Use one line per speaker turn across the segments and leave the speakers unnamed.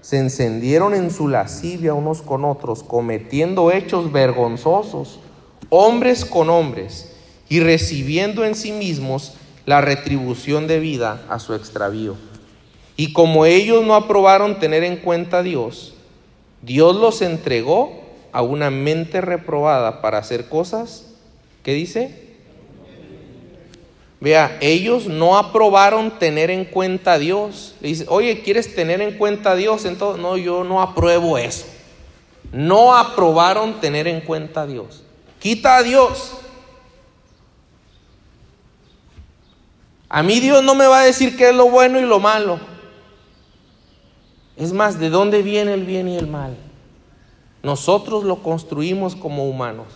se encendieron en su lascivia unos con otros, cometiendo hechos vergonzosos, hombres con hombres, y recibiendo en sí mismos la retribución de vida a su extravío. Y como ellos no aprobaron tener en cuenta a Dios, Dios los entregó a una mente reprobada para hacer cosas, ¿qué dice? Vea, ellos no aprobaron tener en cuenta a Dios. Le dice, oye, ¿quieres tener en cuenta a Dios? Entonces, no, yo no apruebo eso. No aprobaron tener en cuenta a Dios. Quita a Dios. A mí Dios no me va a decir qué es lo bueno y lo malo. Es más, ¿de dónde viene el bien y el mal? Nosotros lo construimos como humanos.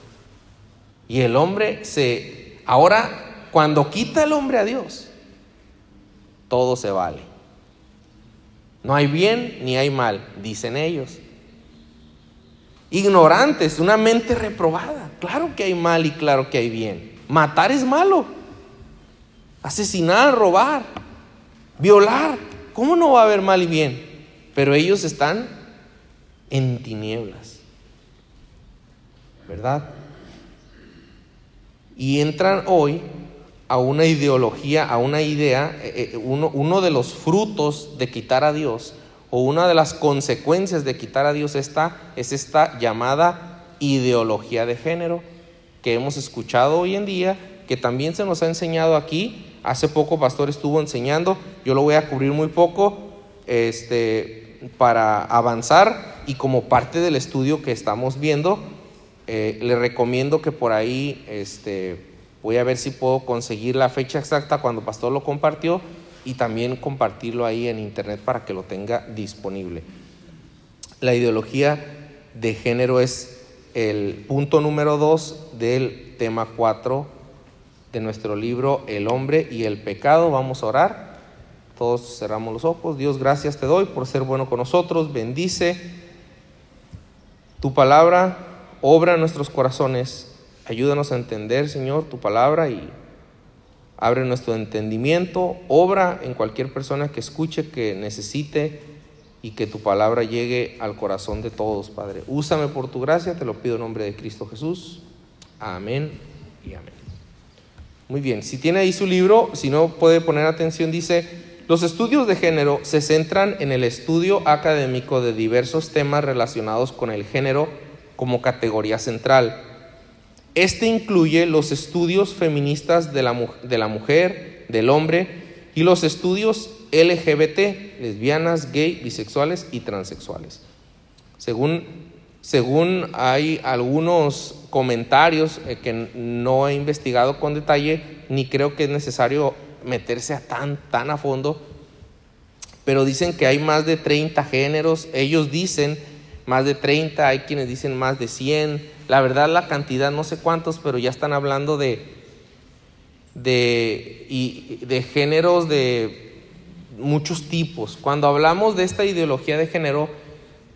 Y el hombre se... Ahora cuando quita el hombre a Dios, todo se vale. No hay bien ni hay mal, dicen ellos. Ignorantes, una mente reprobada. Claro que hay mal y claro que hay bien. Matar es malo. Asesinar, robar, violar. ¿Cómo no va a haber mal y bien? Pero ellos están en tinieblas. ¿Verdad? Y entran hoy a una ideología, a una idea, eh, eh, uno, uno, de los frutos de quitar a Dios o una de las consecuencias de quitar a Dios esta, es esta llamada ideología de género que hemos escuchado hoy en día, que también se nos ha enseñado aquí. Hace poco Pastor estuvo enseñando, yo lo voy a cubrir muy poco este, para avanzar y como parte del estudio que estamos viendo, eh, le recomiendo que por ahí... Este, Voy a ver si puedo conseguir la fecha exacta cuando Pastor lo compartió y también compartirlo ahí en internet para que lo tenga disponible. La ideología de género es el punto número dos del tema cuatro de nuestro libro El hombre y el pecado. Vamos a orar. Todos cerramos los ojos. Dios, gracias te doy por ser bueno con nosotros. Bendice tu palabra, obra en nuestros corazones Ayúdanos a entender, Señor, tu palabra y abre nuestro entendimiento. Obra en cualquier persona que escuche, que necesite y que tu palabra llegue al corazón de todos, Padre. Úsame por tu gracia, te lo pido en nombre de Cristo Jesús. Amén y amén. Muy bien, si tiene ahí su libro, si no puede poner atención, dice, los estudios de género se centran en el estudio académico de diversos temas relacionados con el género como categoría central este incluye los estudios feministas de la, de la mujer, del hombre y los estudios LGBT, lesbianas, gay, bisexuales y transexuales. Según, según hay algunos comentarios eh, que no he investigado con detalle, ni creo que es necesario meterse a tan, tan a fondo, pero dicen que hay más de 30 géneros, ellos dicen más de 30, hay quienes dicen más de 100, la verdad la cantidad no sé cuántos, pero ya están hablando de, de, y, de géneros de muchos tipos. Cuando hablamos de esta ideología de género,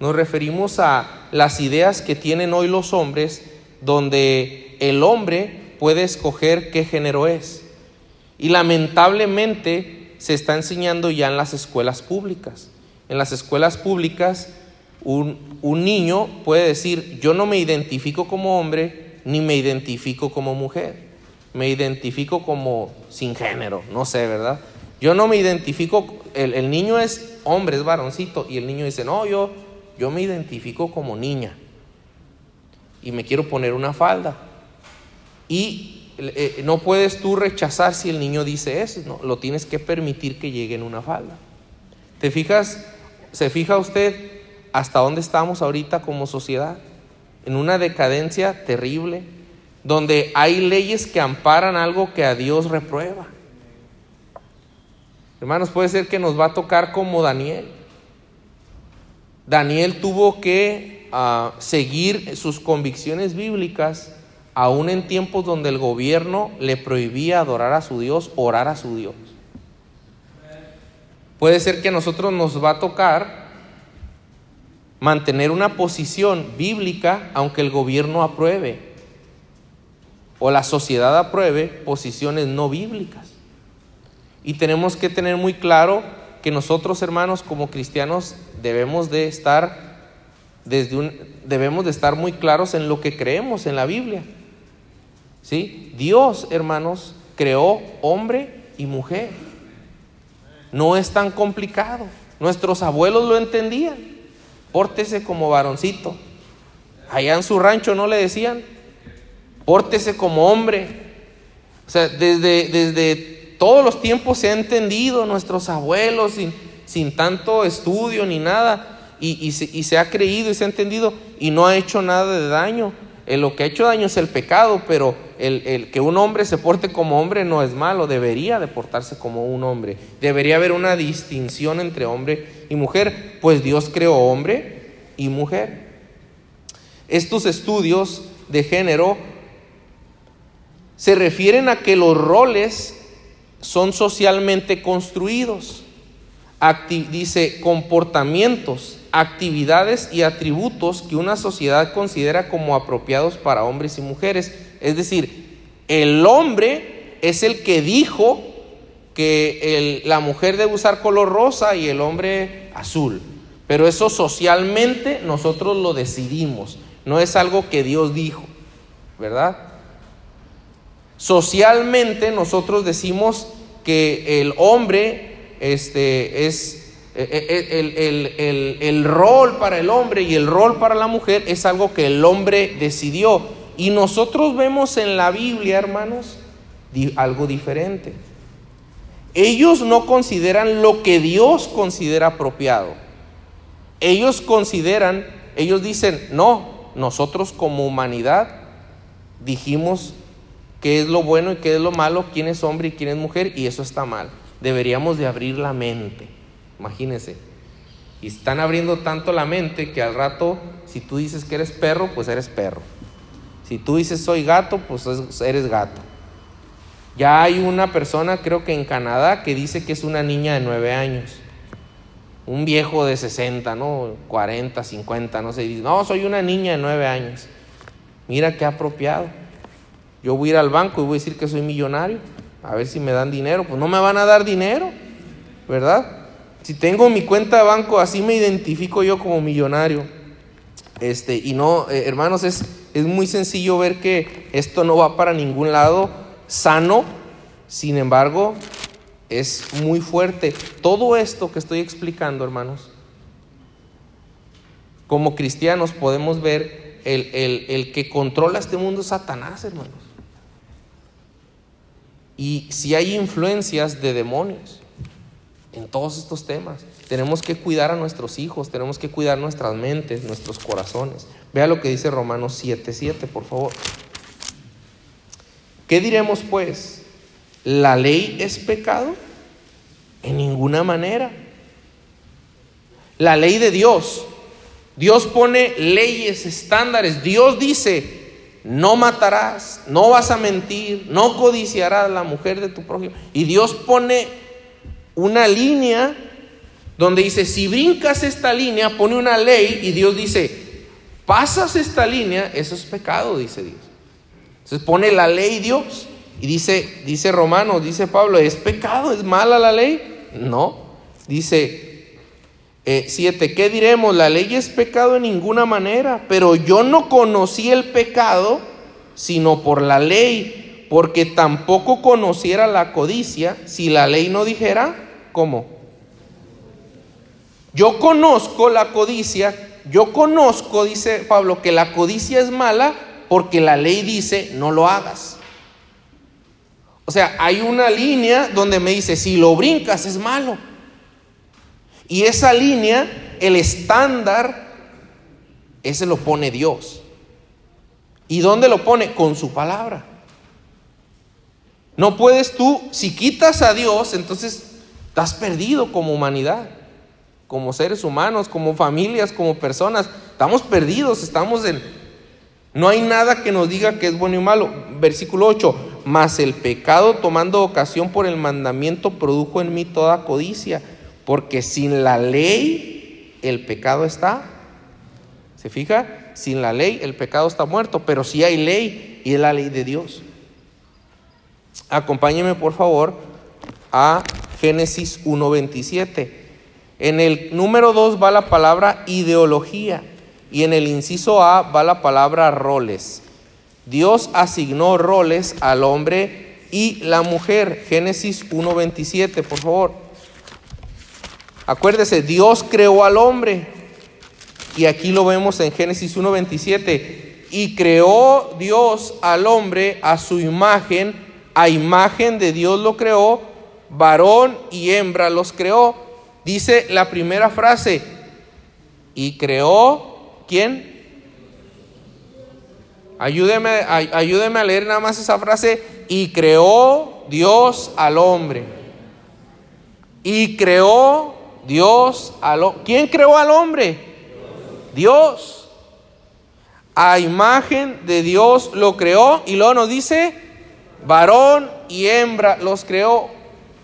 nos referimos a las ideas que tienen hoy los hombres, donde el hombre puede escoger qué género es. Y lamentablemente se está enseñando ya en las escuelas públicas. En las escuelas públicas un, niño puede decir, yo no me identifico como hombre ni me identifico como mujer, me identifico como sin género, no sé, ¿verdad? Yo no me identifico, el, niño es hombre, es varoncito, y el niño dice, no, yo, yo me identifico como niña y me quiero poner una falda. Y eh, no puedes tú rechazar si el niño dice eso, no, lo tienes que permitir que llegue en una falda. ¿Te fijas? ¿Se fija usted hasta dónde estamos ahorita como sociedad, en una decadencia terrible, donde hay leyes que amparan algo que a Dios reprueba. Hermanos, puede ser que nos va a tocar como Daniel. Daniel tuvo que ah, seguir sus convicciones bíblicas aún en tiempos donde el gobierno le prohibía adorar a su Dios, orar a su Dios. Puede ser que a nosotros nos va a tocar mantener una posición bíblica aunque el gobierno apruebe o la sociedad apruebe posiciones no bíblicas. Y tenemos que tener muy claro que nosotros, hermanos, como cristianos, debemos de estar desde un, debemos de estar muy claros en lo que creemos en la Biblia. ¿Sí? Dios, hermanos, creó hombre y mujer. No es tan complicado. Nuestros abuelos lo entendían. Pórtese como varoncito. Allá en su rancho no le decían, pórtese como hombre. O sea, desde, desde todos los tiempos se ha entendido, nuestros abuelos, sin, sin tanto estudio ni nada, y, se, ha creído y se ha entendido y no ha hecho nada de daño. Lo que ha hecho daño es el pecado, pero el, el, que un hombre se porte como hombre no es malo, debería de portarse como un hombre. Debería haber una distinción entre hombre y mujer, pues Dios creó hombre y mujer. Estos estudios de género se refieren a que los roles son socialmente construidos. dice comportamientos actividades y atributos que una sociedad considera como apropiados para hombres y mujeres. Es decir, el hombre es el que dijo que la mujer debe usar color rosa y el hombre azul. Pero eso socialmente nosotros lo decidimos, no es algo que Dios dijo, ¿verdad? Socialmente nosotros decimos que el hombre este, es eh, eh, el, el, rol para el hombre y el rol para la mujer es algo que el hombre decidió. Y nosotros vemos en la Biblia, hermanos, algo diferente. Ellos no consideran lo que Dios considera apropiado. Ellos consideran, ellos dicen, no, nosotros como humanidad dijimos qué es lo bueno y qué es lo malo, quién es hombre y quién es mujer, y eso está mal. Deberíamos de abrir la mente. Imagínense. Y están abriendo tanto la mente que al rato, si tú dices que eres perro, pues eres perro. Si tú dices soy gato, pues eres gato. Ya hay una persona, creo que en Canadá, que dice que es una niña de nueve años. Un viejo de 60, ¿no? 40, 50, no sé. dice, no, soy una niña de nueve años. Mira qué apropiado. Yo voy a ir al banco y voy a decir que soy millonario. A ver si me dan dinero. Pues no me van a dar dinero, ¿verdad? Si tengo mi cuenta de banco, así me identifico yo como millonario. Este, y no, eh, hermanos, es, es muy sencillo ver que esto no va para ningún lado sano, sin embargo, es muy fuerte. Todo esto que estoy explicando, hermanos, como cristianos podemos ver el, el, el que controla este mundo es Satanás, hermanos. Y si hay influencias de demonios en todos estos temas. Tenemos que cuidar a nuestros hijos, tenemos que cuidar nuestras mentes, nuestros corazones. Vea lo que dice Romanos 7:7, por favor. ¿Qué diremos pues? ¿La ley es pecado? En ninguna manera. La ley de Dios. Dios pone leyes, estándares. Dios dice, no matarás, no vas a mentir, no codiciarás a la mujer de tu prójimo. Y Dios pone una línea donde dice, si brincas esta línea, pone una ley y Dios dice, pasas esta línea, eso es pecado, dice Dios. Entonces pone la ley Dios y dice, dice Romanos, dice Pablo, ¿es pecado? ¿Es mala la ley? No. Dice 7, eh, ¿qué diremos? La ley es pecado en ninguna manera, pero yo no conocí el pecado sino por la ley, porque tampoco conociera la codicia si la ley no dijera ¿Cómo? Yo conozco la codicia, yo conozco, dice Pablo, que la codicia es mala porque la ley dice no lo hagas. O sea, hay una línea donde me dice, si lo brincas es malo. Y esa línea, el estándar, ese lo pone Dios. ¿Y dónde lo pone? Con su palabra. No puedes tú, si quitas a Dios, entonces Estás perdido como humanidad, como seres humanos, como familias, como personas. Estamos perdidos, estamos en... No hay nada que nos diga que es bueno y malo. Versículo 8, mas el pecado tomando ocasión por el mandamiento produjo en mí toda codicia, porque sin la ley el pecado está. ¿Se fija? Sin la ley el pecado está muerto, pero si hay ley y es la ley de Dios. Acompáñeme por favor a Génesis 1.27. En el número 2 va la palabra ideología y en el inciso A va la palabra roles. Dios asignó roles al hombre y la mujer. Génesis 1.27, por favor. Acuérdese, Dios creó al hombre. Y aquí lo vemos en Génesis 1.27. Y creó Dios al hombre a su imagen, a imagen de Dios lo creó, varón y hembra los creó. Dice la primera frase, y creó, ¿quién? Ayúdeme, ayúdeme a leer nada más esa frase, y creó Dios al hombre. Y creó Dios al hombre. ¿Quién creó al hombre? Dios. A imagen de Dios lo creó y luego nos dice, varón y hembra los creó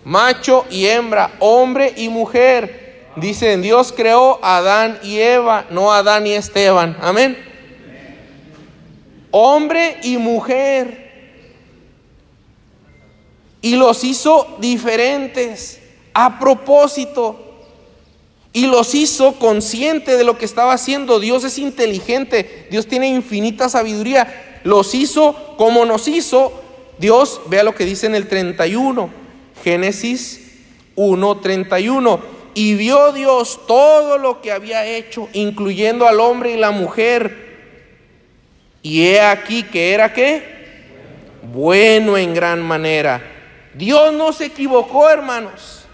macho y hembra, hombre y mujer. Dicen, Dios creó a Adán y Eva, no a Adán y Esteban. Amén. Hombre y mujer. Y los hizo diferentes a propósito. Y los hizo consciente de lo que estaba haciendo. Dios es inteligente. Dios tiene infinita sabiduría. Los hizo como nos hizo. Dios, vea lo que dice en el 31 Génesis 1:31. Y vio Dios todo lo que había hecho, incluyendo al hombre y la mujer. Y he aquí que era qué? Bueno en gran manera. Dios no se equivocó, hermanos.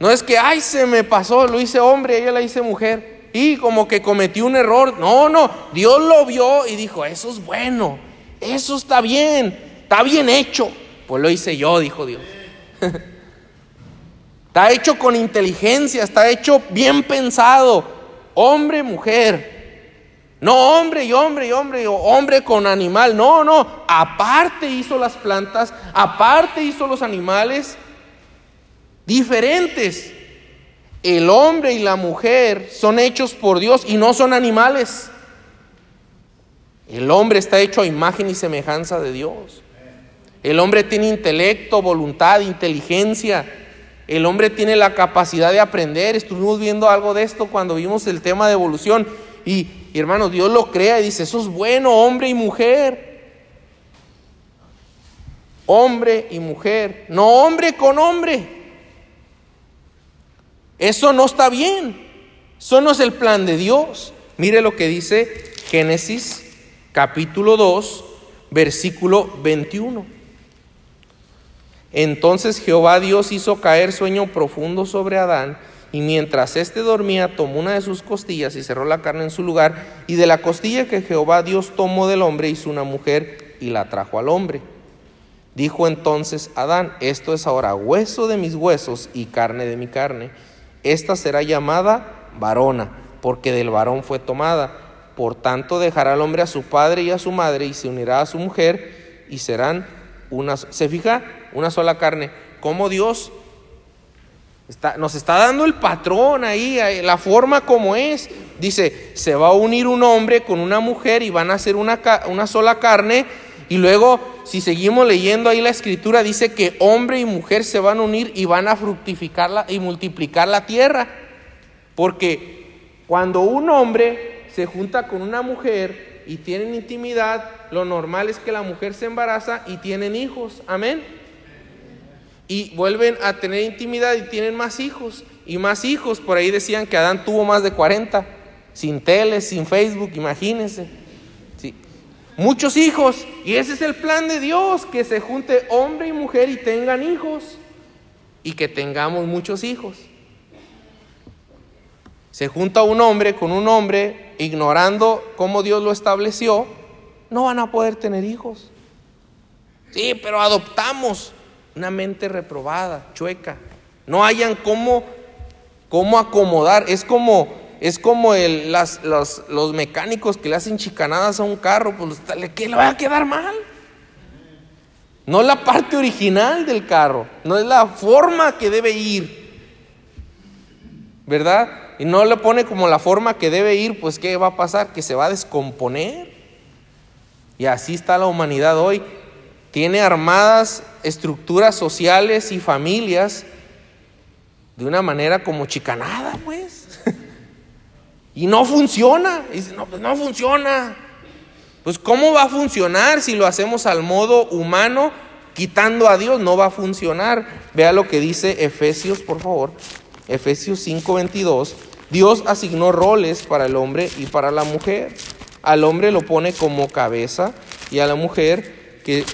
No es que, ay, se me pasó, lo hice hombre, ella la hice mujer. Y como que cometí un error. No, no, Dios lo vio y dijo, eso es bueno, eso está bien, está bien hecho. Pues lo hice yo, dijo Dios. Está hecho con inteligencia, está hecho bien pensado. Hombre, mujer. No hombre y hombre y hombre, o hombre con animal. No, no. Aparte hizo las plantas, aparte hizo los animales diferentes. El hombre y la mujer son hechos por Dios y no son animales. El hombre está hecho a imagen y semejanza de Dios. El hombre tiene intelecto, voluntad, inteligencia. El hombre tiene la capacidad de aprender. Estuvimos viendo algo de esto cuando vimos el tema de evolución. Y, hermanos, Dios lo crea y dice, eso es bueno, hombre y mujer. Hombre y mujer. No hombre con hombre. Eso no está bien. Eso no es el plan de Dios. Mire lo que dice Génesis capítulo 2, versículo 21. Entonces Jehová Dios hizo caer sueño profundo sobre Adán, y mientras éste dormía, tomó una de sus costillas y cerró la carne en su lugar, y de la costilla que Jehová Dios tomó del hombre hizo una mujer y la trajo al hombre. Dijo entonces Adán, esto es ahora hueso de mis huesos y carne de mi carne. Esta será llamada varona, porque del varón fue tomada. Por tanto dejará al hombre a su padre y a su madre y se unirá a su mujer y serán una... ¿Se fija? Una sola carne. Como Dios está, nos está dando el patrón ahí, la forma como es. Dice, se va a unir un hombre con una mujer y van a ser una, una sola carne. Y luego, si seguimos leyendo ahí la escritura, dice que hombre y mujer se van a unir y van a fructificarla y multiplicar la tierra. Porque cuando un hombre se junta con una mujer y tienen intimidad, lo normal es que la mujer se embaraza y tienen hijos. Amén y vuelven a tener intimidad y tienen más hijos y más hijos. Por ahí decían que Adán tuvo más de 40, sin tele, sin Facebook, imagínense. Sí. Muchos hijos y ese es el plan de Dios, que se junte hombre y mujer y tengan hijos y que tengamos muchos hijos. Se junta un hombre con un hombre ignorando cómo Dios lo estableció, no van a poder tener hijos. Sí, pero adoptamos una mente reprobada, chueca. No hayan cómo, cómo acomodar. Es como, es como el, las, los, los, mecánicos que le hacen chicanadas a un carro, pues ¿qué le va a quedar mal? No la parte original del carro, no es la forma que debe ir. ¿Verdad? Y no le pone como la forma que debe ir, pues ¿qué va a pasar? Que se va a descomponer. Y así está la humanidad hoy tiene armadas estructuras sociales y familias de una manera como chicanada, pues. y no funciona. dice, no, pues no funciona. Pues ¿cómo va a funcionar si lo hacemos al modo humano, quitando a Dios? No va a funcionar. Vea lo que dice Efesios, por favor. Efesios 5:22. Dios asignó roles para el hombre y para la mujer. Al hombre lo pone como cabeza y a la mujer que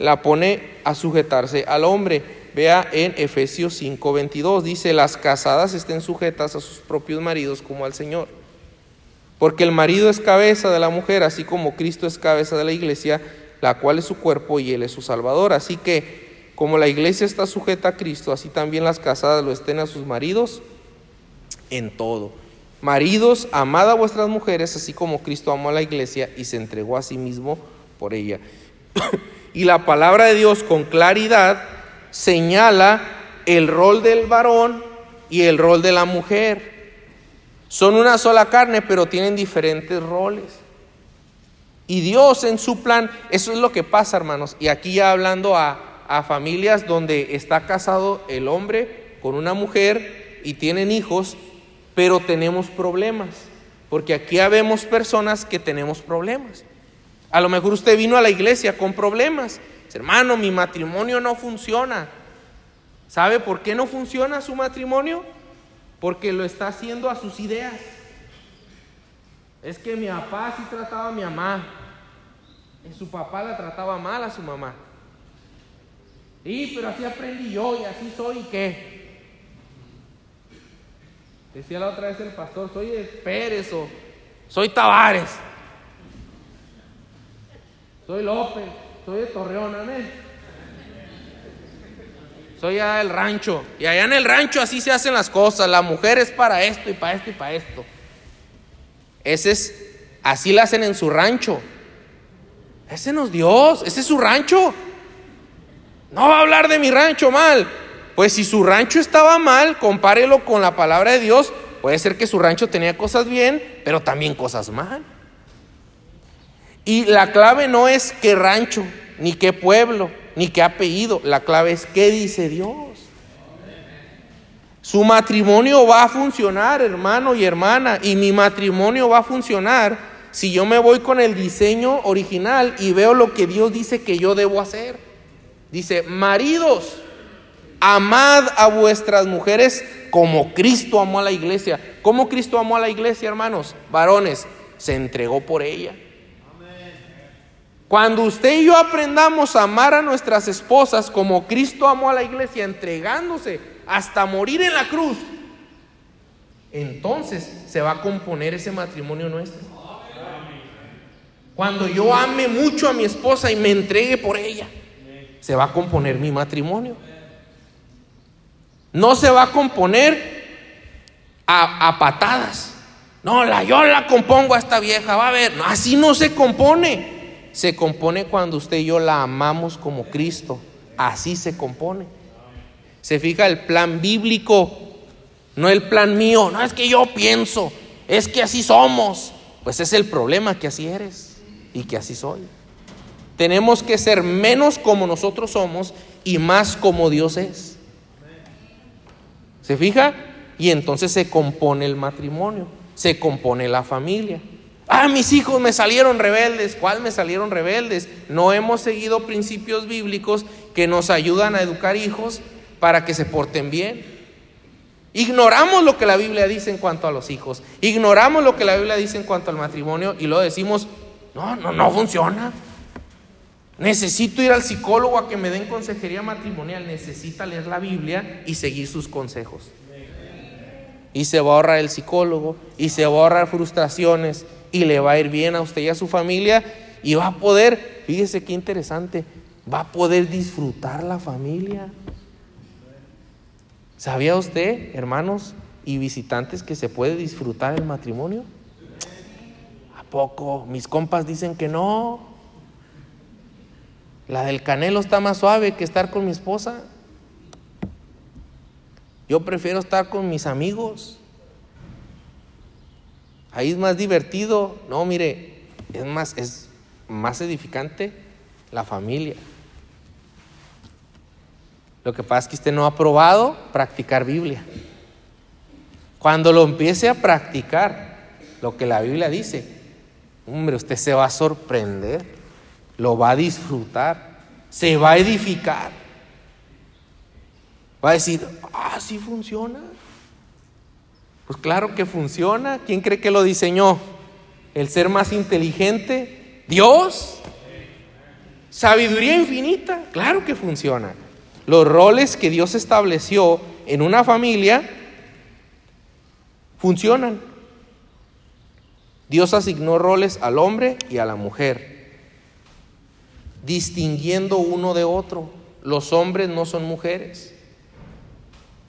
la pone a sujetarse al hombre. Vea en Efesios 5:22, dice, las casadas estén sujetas a sus propios maridos como al Señor. Porque el marido es cabeza de la mujer, así como Cristo es cabeza de la iglesia, la cual es su cuerpo y él es su salvador. Así que como la iglesia está sujeta a Cristo, así también las casadas lo estén a sus maridos en todo. Maridos, amad a vuestras mujeres, así como Cristo amó a la iglesia y se entregó a sí mismo por ella. y la palabra de Dios con claridad señala el rol del varón y el rol de la mujer. Son una sola carne, pero tienen diferentes roles. Y Dios en su plan, eso es lo que pasa, hermanos. Y aquí ya hablando a, a familias donde está casado el hombre con una mujer y tienen hijos, pero tenemos problemas. Porque aquí habemos personas que tenemos problemas. A lo mejor usted vino a la iglesia con problemas. Hermano, mi matrimonio no funciona. ¿Sabe por qué no funciona su matrimonio? porque lo está haciendo a sus ideas. Es que mi papá sí trataba a mi mamá, y su papá la trataba mal a su mamá. Y pero así aprendí yo y así soy y qué. Decía la otra vez el pastor, soy Pérez o soy Tavares. Soy López, soy de Torreón, amén soy allá del rancho. Y allá en el rancho así se hacen las cosas. La mujer es para esto y para esto y para esto. Ese es, así la hacen en su rancho. Ese no es Dios, ese es su rancho. No va a hablar de mi rancho mal. Pues si su rancho estaba mal, compárelo con la palabra de Dios. Puede ser que su rancho tenía cosas bien, pero también cosas mal. Y la clave no es qué rancho, ni qué pueblo, ni qué apellido. La clave es qué dice Dios. Su matrimonio va a funcionar, hermano y hermana, y mi matrimonio va a funcionar si yo me voy con el diseño original y veo lo que Dios dice que yo debo hacer. Dice, maridos, amad a vuestras mujeres como Cristo amó a la iglesia. ¿Cómo Cristo amó a la iglesia, hermanos? Varones, se entregó por ella. Cuando usted y yo aprendamos a amar a nuestras esposas como Cristo amó a la iglesia, entregándose hasta morir en la cruz, entonces se va a componer ese matrimonio nuestro. Cuando yo ame mucho a mi esposa y me entregue por ella, se va a componer mi matrimonio. No se va a componer a, patadas. No, la, yo la compongo a esta vieja, va a ver. así no se compone se compone cuando usted y yo la amamos como Cristo. Así se compone. Se fija el plan bíblico, no el plan mío. No es que yo pienso, es que así somos. Pues es el problema que así eres y que así soy. Tenemos que ser menos como nosotros somos y más como Dios es. ¿Se fija? Y entonces se compone el matrimonio, se compone la familia. Ah, mis hijos me salieron rebeldes. ¿Cuál me salieron rebeldes? No hemos seguido principios bíblicos que nos ayudan a educar hijos para que se porten bien. Ignoramos lo que la Biblia dice en cuanto a los hijos. Ignoramos lo que la Biblia dice en cuanto al matrimonio y lo decimos, no, no, no funciona. Necesito ir al psicólogo a que me den consejería matrimonial. Necesita leer la Biblia y seguir sus consejos. Y se va a ahorrar el psicólogo y se va a ahorrar frustraciones y le va a ir bien a usted y a su familia y va a poder, fíjese qué interesante, va a poder disfrutar la familia. ¿Sabía usted, hermanos y visitantes, que se puede disfrutar el matrimonio? ¿A poco? Mis compas dicen que no. La del canelo está más suave que estar con mi esposa. Yo prefiero estar con mis amigos. Ahí es más divertido. No, mire, es más, es más edificante la familia. Lo que pasa es que usted no ha probado practicar Biblia. Cuando lo empiece a practicar, lo que la Biblia dice, hombre, usted se va a sorprender, lo va a disfrutar, se va a edificar. Va a decir, ah, sí funciona. Pues claro que funciona. ¿Quién cree que lo diseñó? ¿El ser más inteligente? ¿Dios? ¿Sabiduría infinita? Claro que funciona. Los roles que Dios estableció en una familia funcionan. Dios asignó roles al hombre y a la mujer, distinguiendo uno de otro. Los hombres no son mujeres.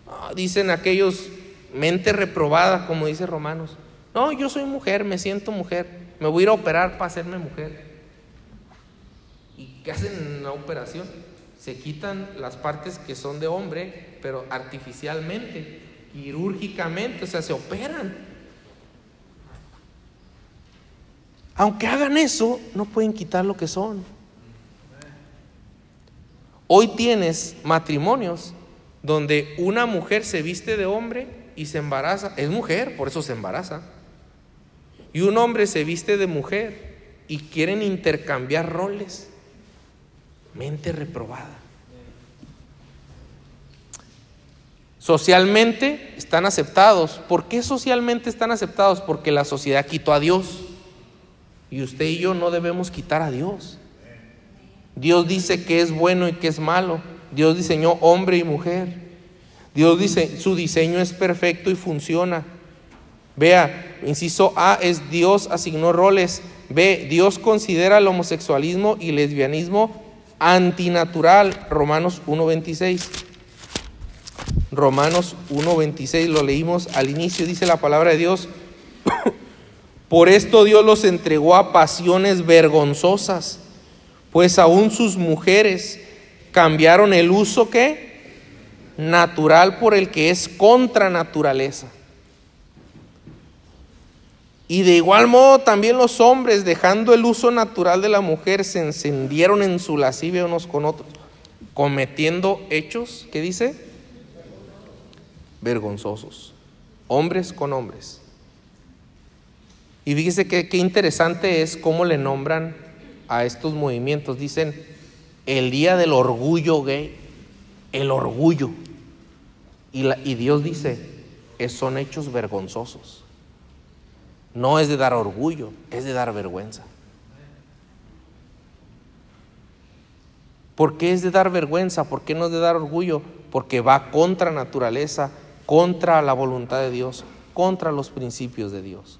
Ah, dicen aquellos mente reprobada, como dice Romanos. No, yo soy mujer, me siento mujer, me voy a ir a operar para hacerme mujer. ¿Y qué hacen en la operación? Se quitan las partes que son de hombre, pero artificialmente, quirúrgicamente, o sea, se operan. Aunque hagan eso, no pueden quitar lo que son. Hoy tienes matrimonios donde una mujer se viste de hombre y se embaraza. Es mujer, por eso se embaraza. Y un hombre se viste de mujer y quieren intercambiar roles. Mente reprobada. Socialmente están aceptados. ¿Por qué socialmente están aceptados? Porque la sociedad quitó a Dios. Y usted y yo no debemos quitar a Dios. Dios dice que es bueno y que es malo. Dios diseñó hombre y mujer. Dios dice, su diseño es perfecto y funciona. Vea, inciso A es Dios asignó roles. B, Dios considera el homosexualismo y lesbianismo antinatural. Romanos 1.26. Romanos 1.26 lo leímos al inicio, dice la palabra de Dios. Por esto Dios los entregó a pasiones vergonzosas, pues aún sus mujeres cambiaron el uso que natural por el que es contra naturaleza. Y de igual modo también los hombres, dejando el uso natural de la mujer, se encendieron en su lascivia unos con otros, cometiendo hechos, ¿qué dice? Vergonzosos. Hombres con hombres. Y fíjese que, qué interesante es cómo le nombran a estos movimientos. Dicen el día del orgullo gay, el orgullo. Y, Dios dice, son hechos vergonzosos. No es de dar orgullo, es de dar vergüenza. ¿Por qué es de dar vergüenza? ¿Por qué no es de dar orgullo? Porque va contra naturaleza, contra la voluntad de Dios, contra los principios de Dios.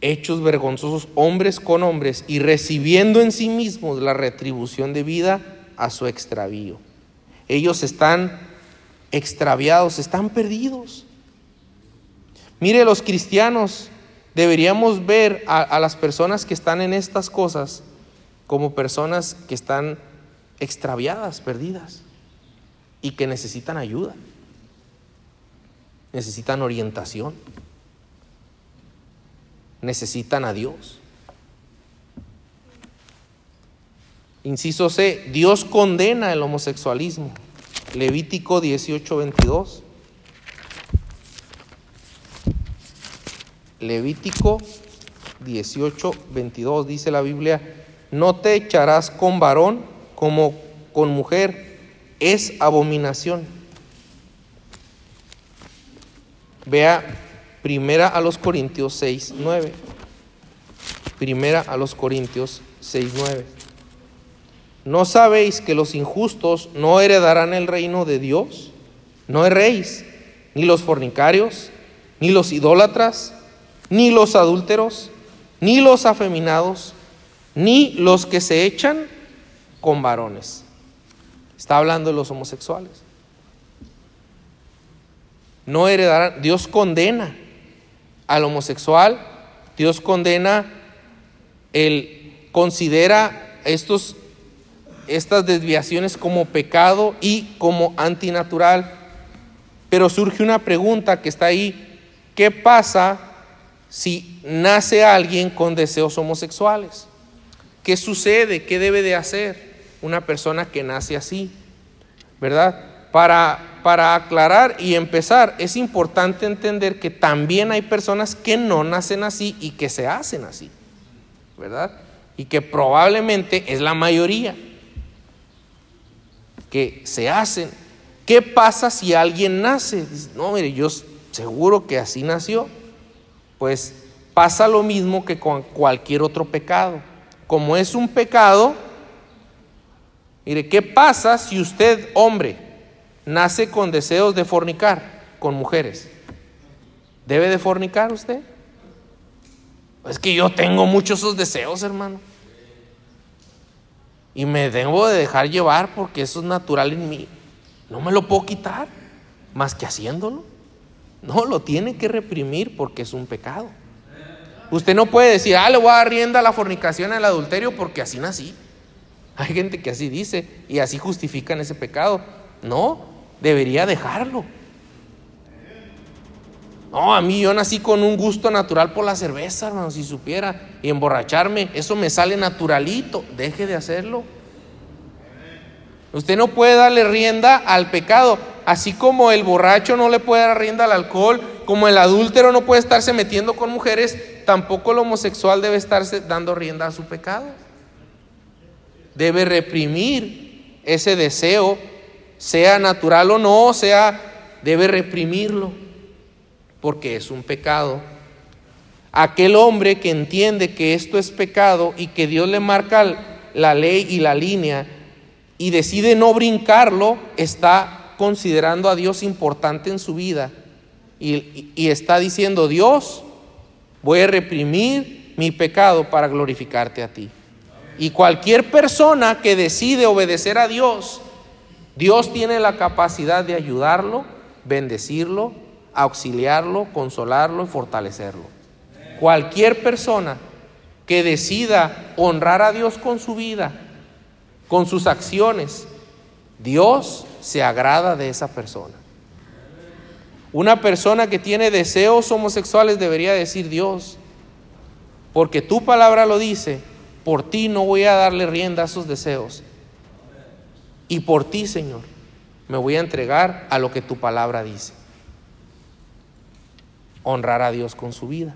Hechos vergonzosos, hombres con hombres, y recibiendo en sí mismos la retribución de vida a su extravío. Ellos están extraviados, están perdidos. Mire, los cristianos deberíamos ver a, las personas que están en estas cosas como personas que están extraviadas, perdidas y que necesitan ayuda, necesitan orientación, necesitan a Dios. Inciso C, Dios condena el homosexualismo. Levítico 18, 22. Levítico 18, 22 dice la Biblia, no te echarás con varón como con mujer, es abominación. Vea primera a los Corintios 6, 9. Primera a los Corintios 6, 9. ¿No sabéis que los injustos no heredarán el reino de Dios? No erréis, ni los fornicarios, ni los idólatras, ni los adúlteros, ni los afeminados, ni los que se echan con varones. Está hablando de los homosexuales. No heredarán, Dios condena al homosexual, Dios condena el considera estos estas desviaciones como pecado y como antinatural. Pero surge una pregunta que está ahí, ¿qué pasa si nace alguien con deseos homosexuales? ¿Qué sucede? ¿Qué debe de hacer una persona que nace así? ¿Verdad? para, para aclarar y empezar, es importante entender que también hay personas que no nacen así y que se hacen así, ¿verdad? Y que probablemente es la mayoría que se hacen. ¿Qué pasa si alguien nace? no, mire, yo seguro que así nació. Pues pasa lo mismo que con cualquier otro pecado. Como es un pecado, mire, ¿qué pasa si usted, hombre, nace con deseos de fornicar con mujeres? ¿Debe de fornicar usted? Es que yo tengo muchos esos deseos, hermano. Y me debo de dejar llevar porque eso es natural en mí. No me lo puedo quitar más que haciéndolo. No, lo tiene que reprimir porque es un pecado. Usted no puede decir, ah, le voy a dar rienda a la fornicación, al adulterio, porque así nací. Hay gente que así dice y así justifican ese pecado. No, debería dejarlo. No, a mí yo nací con un gusto natural por la cerveza, hermano, si supiera. Y emborracharme, eso me sale naturalito. Deje de hacerlo. Usted no puede darle rienda al pecado, así como el borracho no le puede dar rienda al alcohol, como el adúltero no puede estarse metiendo con mujeres, tampoco el homosexual debe estarse dando rienda a su pecado. Debe reprimir ese deseo, sea natural o no, sea, debe reprimirlo, porque es un pecado. Aquel hombre que entiende que esto es pecado y que Dios le marca la ley y la línea, y decide no brincarlo, está considerando a Dios importante en su vida y, está diciendo, Dios, voy a reprimir mi pecado para glorificarte a ti. Y cualquier persona que decide obedecer a Dios, Dios tiene la capacidad de ayudarlo, bendecirlo, auxiliarlo, consolarlo y fortalecerlo. Cualquier persona que decida honrar a Dios con su vida, con sus acciones, Dios se agrada de esa persona. Una persona que tiene deseos homosexuales debería decir Dios, porque tu palabra lo dice, por ti no voy a darle rienda a esos deseos. Y por ti, Señor, me voy a entregar a lo que tu palabra dice. Honrar a Dios con su vida.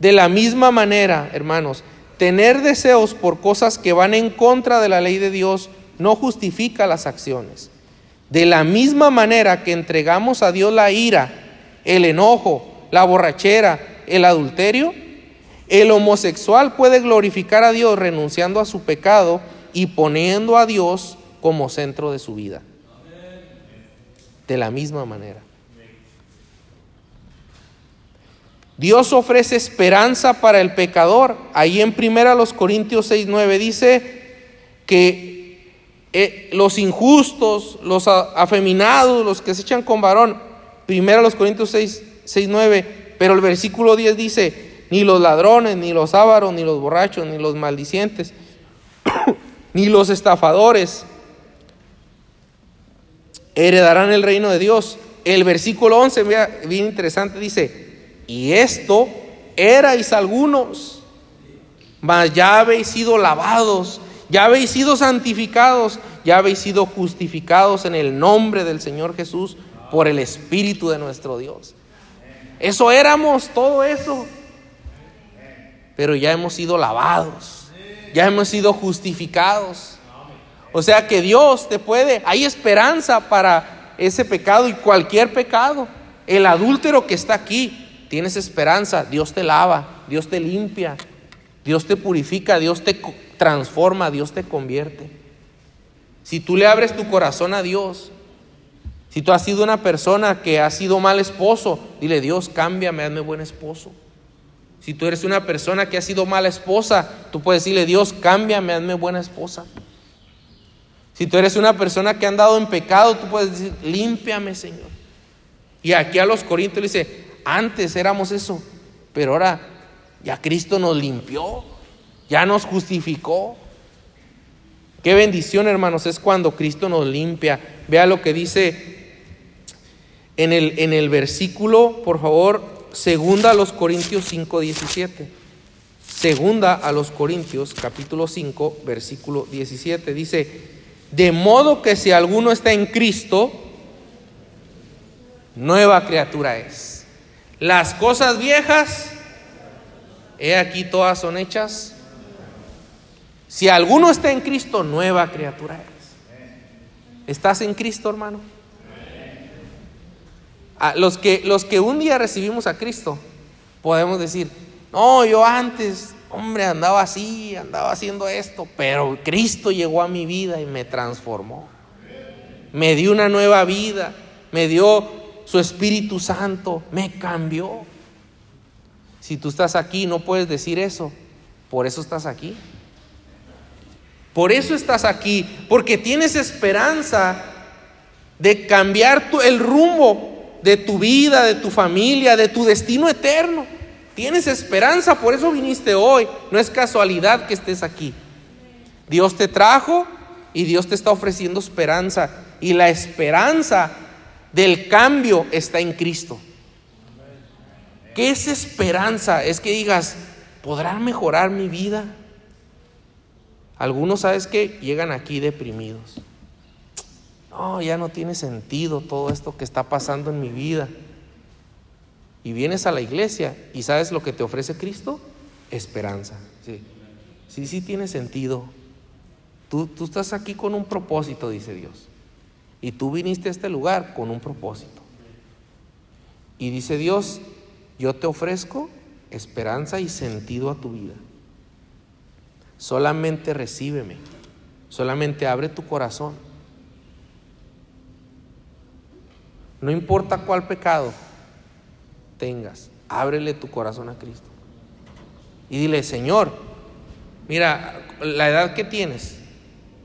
De la misma manera, hermanos, Tener deseos por cosas que van en contra de la ley de Dios no justifica las acciones. De la misma manera que entregamos a Dios la ira, el enojo, la borrachera, el adulterio, el homosexual puede glorificar a Dios renunciando a su pecado y poniendo a Dios como centro de su vida. De la misma manera. Dios ofrece esperanza para el pecador. Ahí en 1 Corintios 6, 9 dice que eh, los injustos, los afeminados, los que se echan con varón, 1 Corintios 6, 6, 9, pero el versículo 10 dice, ni los ladrones, ni los ávaros, ni los borrachos, ni los maldicientes, ni los estafadores heredarán el reino de Dios. El versículo 11, bien interesante, dice, y esto erais algunos, mas ya habéis sido lavados, ya habéis sido santificados, ya habéis sido justificados en el nombre del Señor Jesús por el Espíritu de nuestro Dios. Eso éramos, todo eso. Pero ya hemos sido lavados, ya hemos sido justificados. O sea que Dios te puede, hay esperanza para ese pecado y cualquier pecado. El adúltero que está aquí, tienes esperanza, Dios te lava, Dios te limpia, Dios te purifica, Dios te transforma, Dios te convierte. Si tú le abres tu corazón a Dios, si tú has sido una persona que ha sido mal esposo, dile, Dios, cámbiame, hazme buen esposo. Si tú eres una persona que ha sido mala esposa, tú puedes decirle, Dios, cámbiame, hazme buena esposa. Si tú eres una persona que ha andado en pecado, tú puedes decir, límpiame, Señor. Y aquí a los Corintios le dice, antes éramos eso, pero ahora ya Cristo nos limpió, ya nos justificó. Qué bendición, hermanos, es cuando Cristo nos limpia. Vea lo que dice en el, en el versículo, por favor, segunda a los Corintios 5, 17. Segunda a los Corintios, capítulo 5, versículo 17. Dice, De modo que si alguno está en Cristo, nueva criatura es. Las cosas viejas, he aquí todas son hechas. Si alguno está en Cristo, nueva criatura es. ¿Estás en Cristo, hermano? A los, que, los que un día recibimos a Cristo, podemos decir, no, yo antes, hombre, andaba así, andaba haciendo esto, pero Cristo llegó a mi vida y me transformó. Me dio una nueva vida, me dio su Espíritu Santo, me cambió. Si tú estás aquí, no puedes decir eso. Por eso estás aquí. Por eso estás aquí, porque tienes esperanza de cambiar el rumbo de tu vida, de tu familia, de tu destino eterno. Tienes esperanza, por eso viniste hoy. No es casualidad que estés aquí. Dios te trajo y Dios te está ofreciendo esperanza. Y la esperanza del cambio está en Cristo. ¿Qué es esperanza? Es que digas, ¿podrá mejorar mi vida? Algunos, ¿sabes que Llegan aquí deprimidos. No, ya no tiene sentido todo esto que está pasando en mi vida y vienes a la iglesia y sabes lo que te ofrece Cristo, esperanza. Sí, sí, sí tiene sentido. Tú, tú estás aquí con un propósito, dice Dios. Y tú viniste a este lugar con un propósito. Y dice Dios, yo te ofrezco esperanza y sentido a tu vida. Solamente recíbeme. Solamente abre tu corazón. No importa cuál pecado, tengas, ábrele tu corazón a Cristo. Y dile, Señor, mira, la edad que tienes,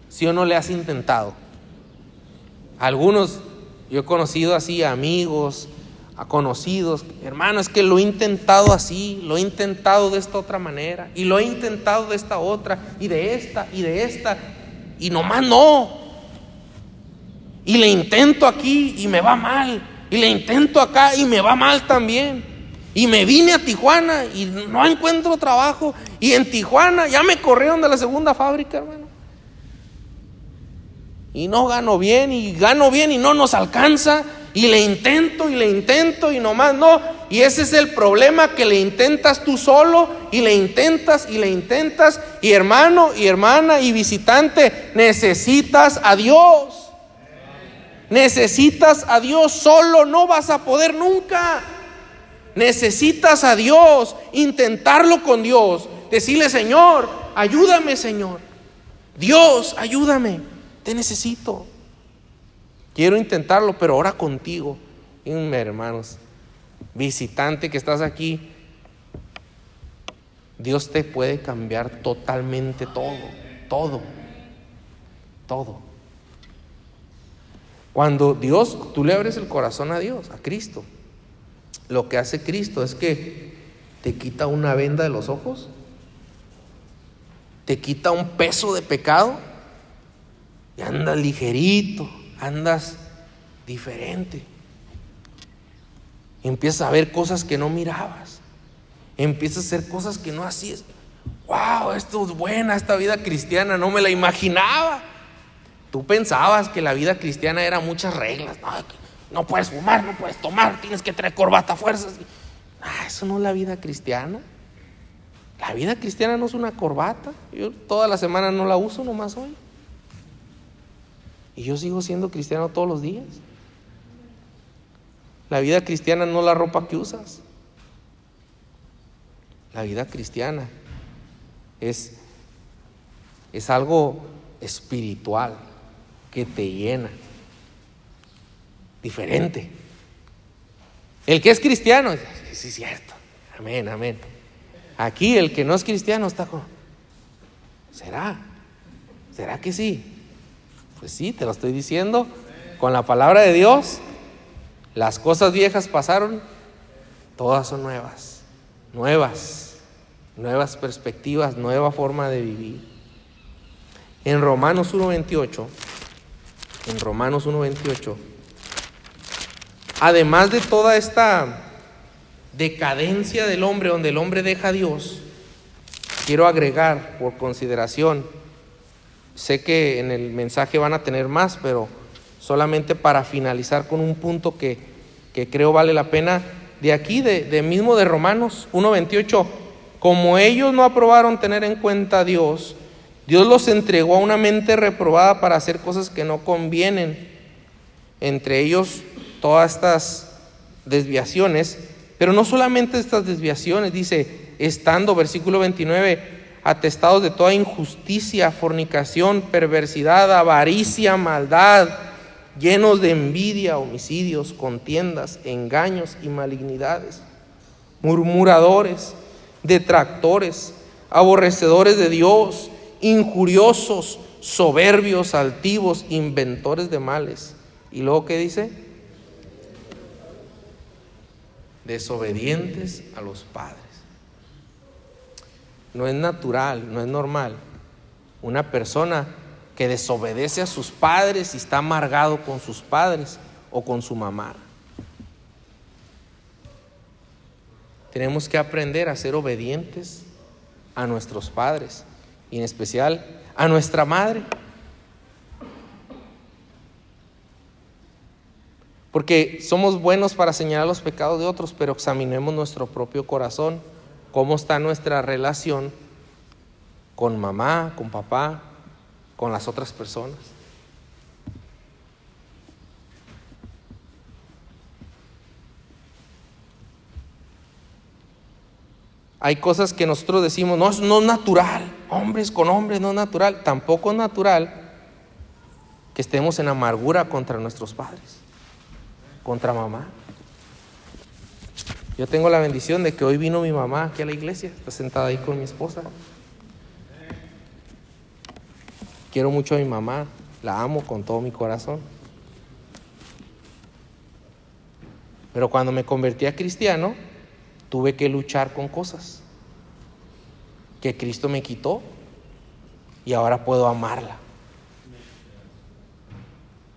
si o no le has intentado. Algunos, yo he conocido así, amigos, a conocidos, hermano, es que lo he intentado así, lo he intentado de esta otra manera, y lo he intentado de esta otra, y de esta, y de esta, y nomás no. Y le intento aquí y me va mal. Y le intento acá y me va mal también. Y me vine a Tijuana y no encuentro trabajo. Y en Tijuana ya me corrieron de la segunda fábrica, hermano. Y no gano bien y gano bien y no nos alcanza. Y le intento y le intento y nomás no. Y ese es el problema que le intentas tú solo y le intentas y le intentas. Y hermano y hermana y visitante, necesitas a Dios. Necesitas a Dios, solo no vas a poder nunca. Necesitas a Dios, intentarlo con Dios, decirle, Señor, ayúdame, Señor. Dios, ayúdame, te necesito. Quiero intentarlo, pero ahora contigo. hermanos, visitante que estás aquí, Dios te puede cambiar totalmente todo, todo, todo. Cuando Dios, tú le abres el corazón a Dios, a Cristo, lo que hace Cristo es que te quita una venda de los ojos, te quita un peso de pecado y andas ligerito, andas diferente. empiezas a ver cosas que no mirabas. Empiezas a hacer cosas que no hacías. Wow, esto es buena, esta vida cristiana, no me la imaginaba. Tú pensabas que la vida cristiana era muchas reglas. No, puedes fumar, no puedes tomar, tienes que traer corbata a fuerzas. Ah, eso no es la vida cristiana. La vida cristiana no es una corbata. Yo toda la semana no la uso, nomás hoy. Y yo sigo siendo cristiano todos los días. La vida cristiana no la ropa que usas. La vida cristiana es, es algo espiritual que te llena. Diferente. El que es cristiano, sí, cierto. Amén, amén. Aquí el que no es cristiano está con... ¿Será? ¿Será que sí? Pues sí, te lo estoy diciendo. Con la palabra de Dios, las cosas viejas pasaron, todas son nuevas. Nuevas. Nuevas perspectivas, nueva forma de vivir. En Romanos 1.28 en Romanos 1.28, además de toda esta decadencia del hombre, donde el hombre deja a Dios, quiero agregar por consideración sé que en el mensaje van a tener más, pero solamente para finalizar con un punto que, que creo vale la pena, de aquí, de, de mismo de Romanos 1.28, como ellos no aprobaron tener en cuenta a Dios, Dios los entregó a una mente reprobada para hacer cosas que no convienen, entre ellos todas estas desviaciones, pero no solamente estas desviaciones, dice, estando, versículo 29, atestados de toda injusticia, fornicación, perversidad, avaricia, maldad, llenos de envidia, homicidios, contiendas, engaños y malignidades, murmuradores, detractores, aborrecedores de Dios, injuriosos, soberbios, altivos, inventores de males. ¿Y luego qué dice? Desobedientes a los padres. No es natural, no es normal. Una persona que desobedece a sus padres y está amargado con sus padres o con su mamá. Tenemos que aprender a ser obedientes a nuestros padres y en especial a nuestra madre. Porque somos buenos para señalar los pecados de otros, pero examinemos nuestro propio corazón, cómo está nuestra relación con mamá, con papá, con las otras personas. Hay cosas que nosotros decimos, no, no es natural, hombres con hombres, no es natural. Tampoco es natural que estemos en amargura contra nuestros padres, contra mamá. Yo tengo la bendición de que hoy vino mi mamá aquí a la iglesia, está sentada ahí con mi esposa. Quiero mucho a mi mamá, la amo con todo mi corazón. Pero cuando me convertí a cristiano, tuve que luchar con cosas que Cristo me quitó y ahora puedo amarla.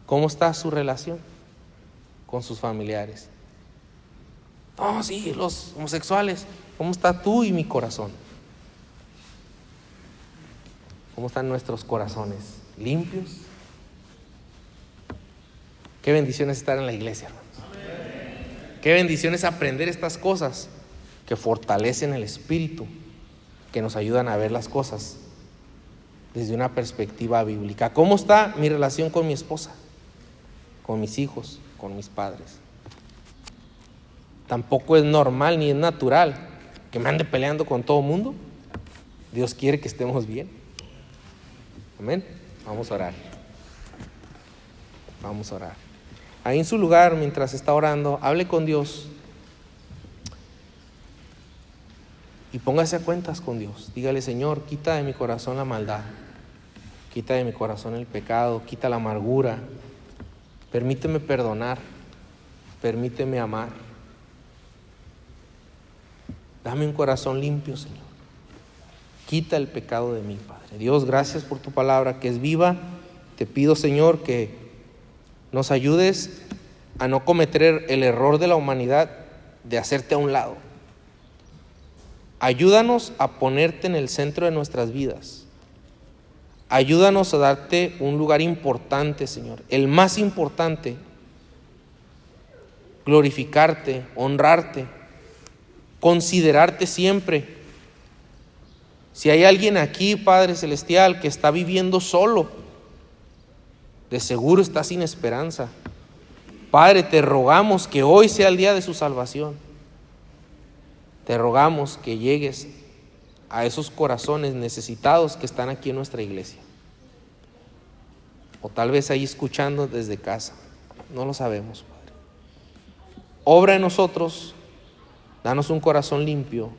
¿Cómo está su relación con sus familiares? Oh, sí, los homosexuales. ¿Cómo está tú y mi corazón? ¿Cómo están nuestros corazones? ¿Limpios? Qué bendiciones estar en la iglesia, hermanos. Qué bendiciones aprender estas cosas que fortalecen el espíritu, que nos ayudan a ver las cosas desde una perspectiva bíblica. ¿Cómo está mi relación con mi esposa, con mis hijos, con mis padres? Tampoco es normal ni es natural que me ande peleando con todo mundo. Dios quiere que estemos bien. Amén. Vamos a orar. Vamos a orar. Ahí en su lugar, mientras está orando, hable con Dios. Y póngase a cuentas con Dios. Dígale, Señor, quita de mi corazón la maldad. Quita de mi corazón el pecado. Quita la amargura. Permíteme perdonar. Permíteme amar. Dame un corazón limpio, Señor. Quita el pecado de mí, Padre. Dios, gracias por tu palabra que es viva. Te pido, Señor, que nos ayudes a no cometer el error de la humanidad de hacerte a un lado. Ayúdanos a ponerte en el centro de nuestras vidas. Ayúdanos a darte un lugar importante, Señor, el más importante. Glorificarte, honrarte, considerarte siempre si hay alguien aquí, Padre Celestial, que está viviendo solo, de seguro está sin esperanza. Padre, te rogamos que hoy sea el día de su salvación. Te rogamos que llegues a esos corazones necesitados que están aquí en nuestra iglesia. O tal vez ahí escuchando desde casa. No lo sabemos, Padre. Obra en nosotros, danos un corazón limpio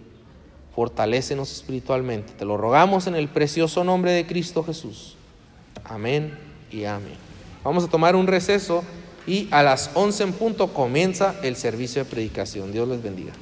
fortalécenos espiritualmente. Te lo rogamos en el precioso nombre de Cristo Jesús. Amén y amén. Vamos a tomar un receso y a las 11 en punto comienza el servicio de predicación. Dios les bendiga.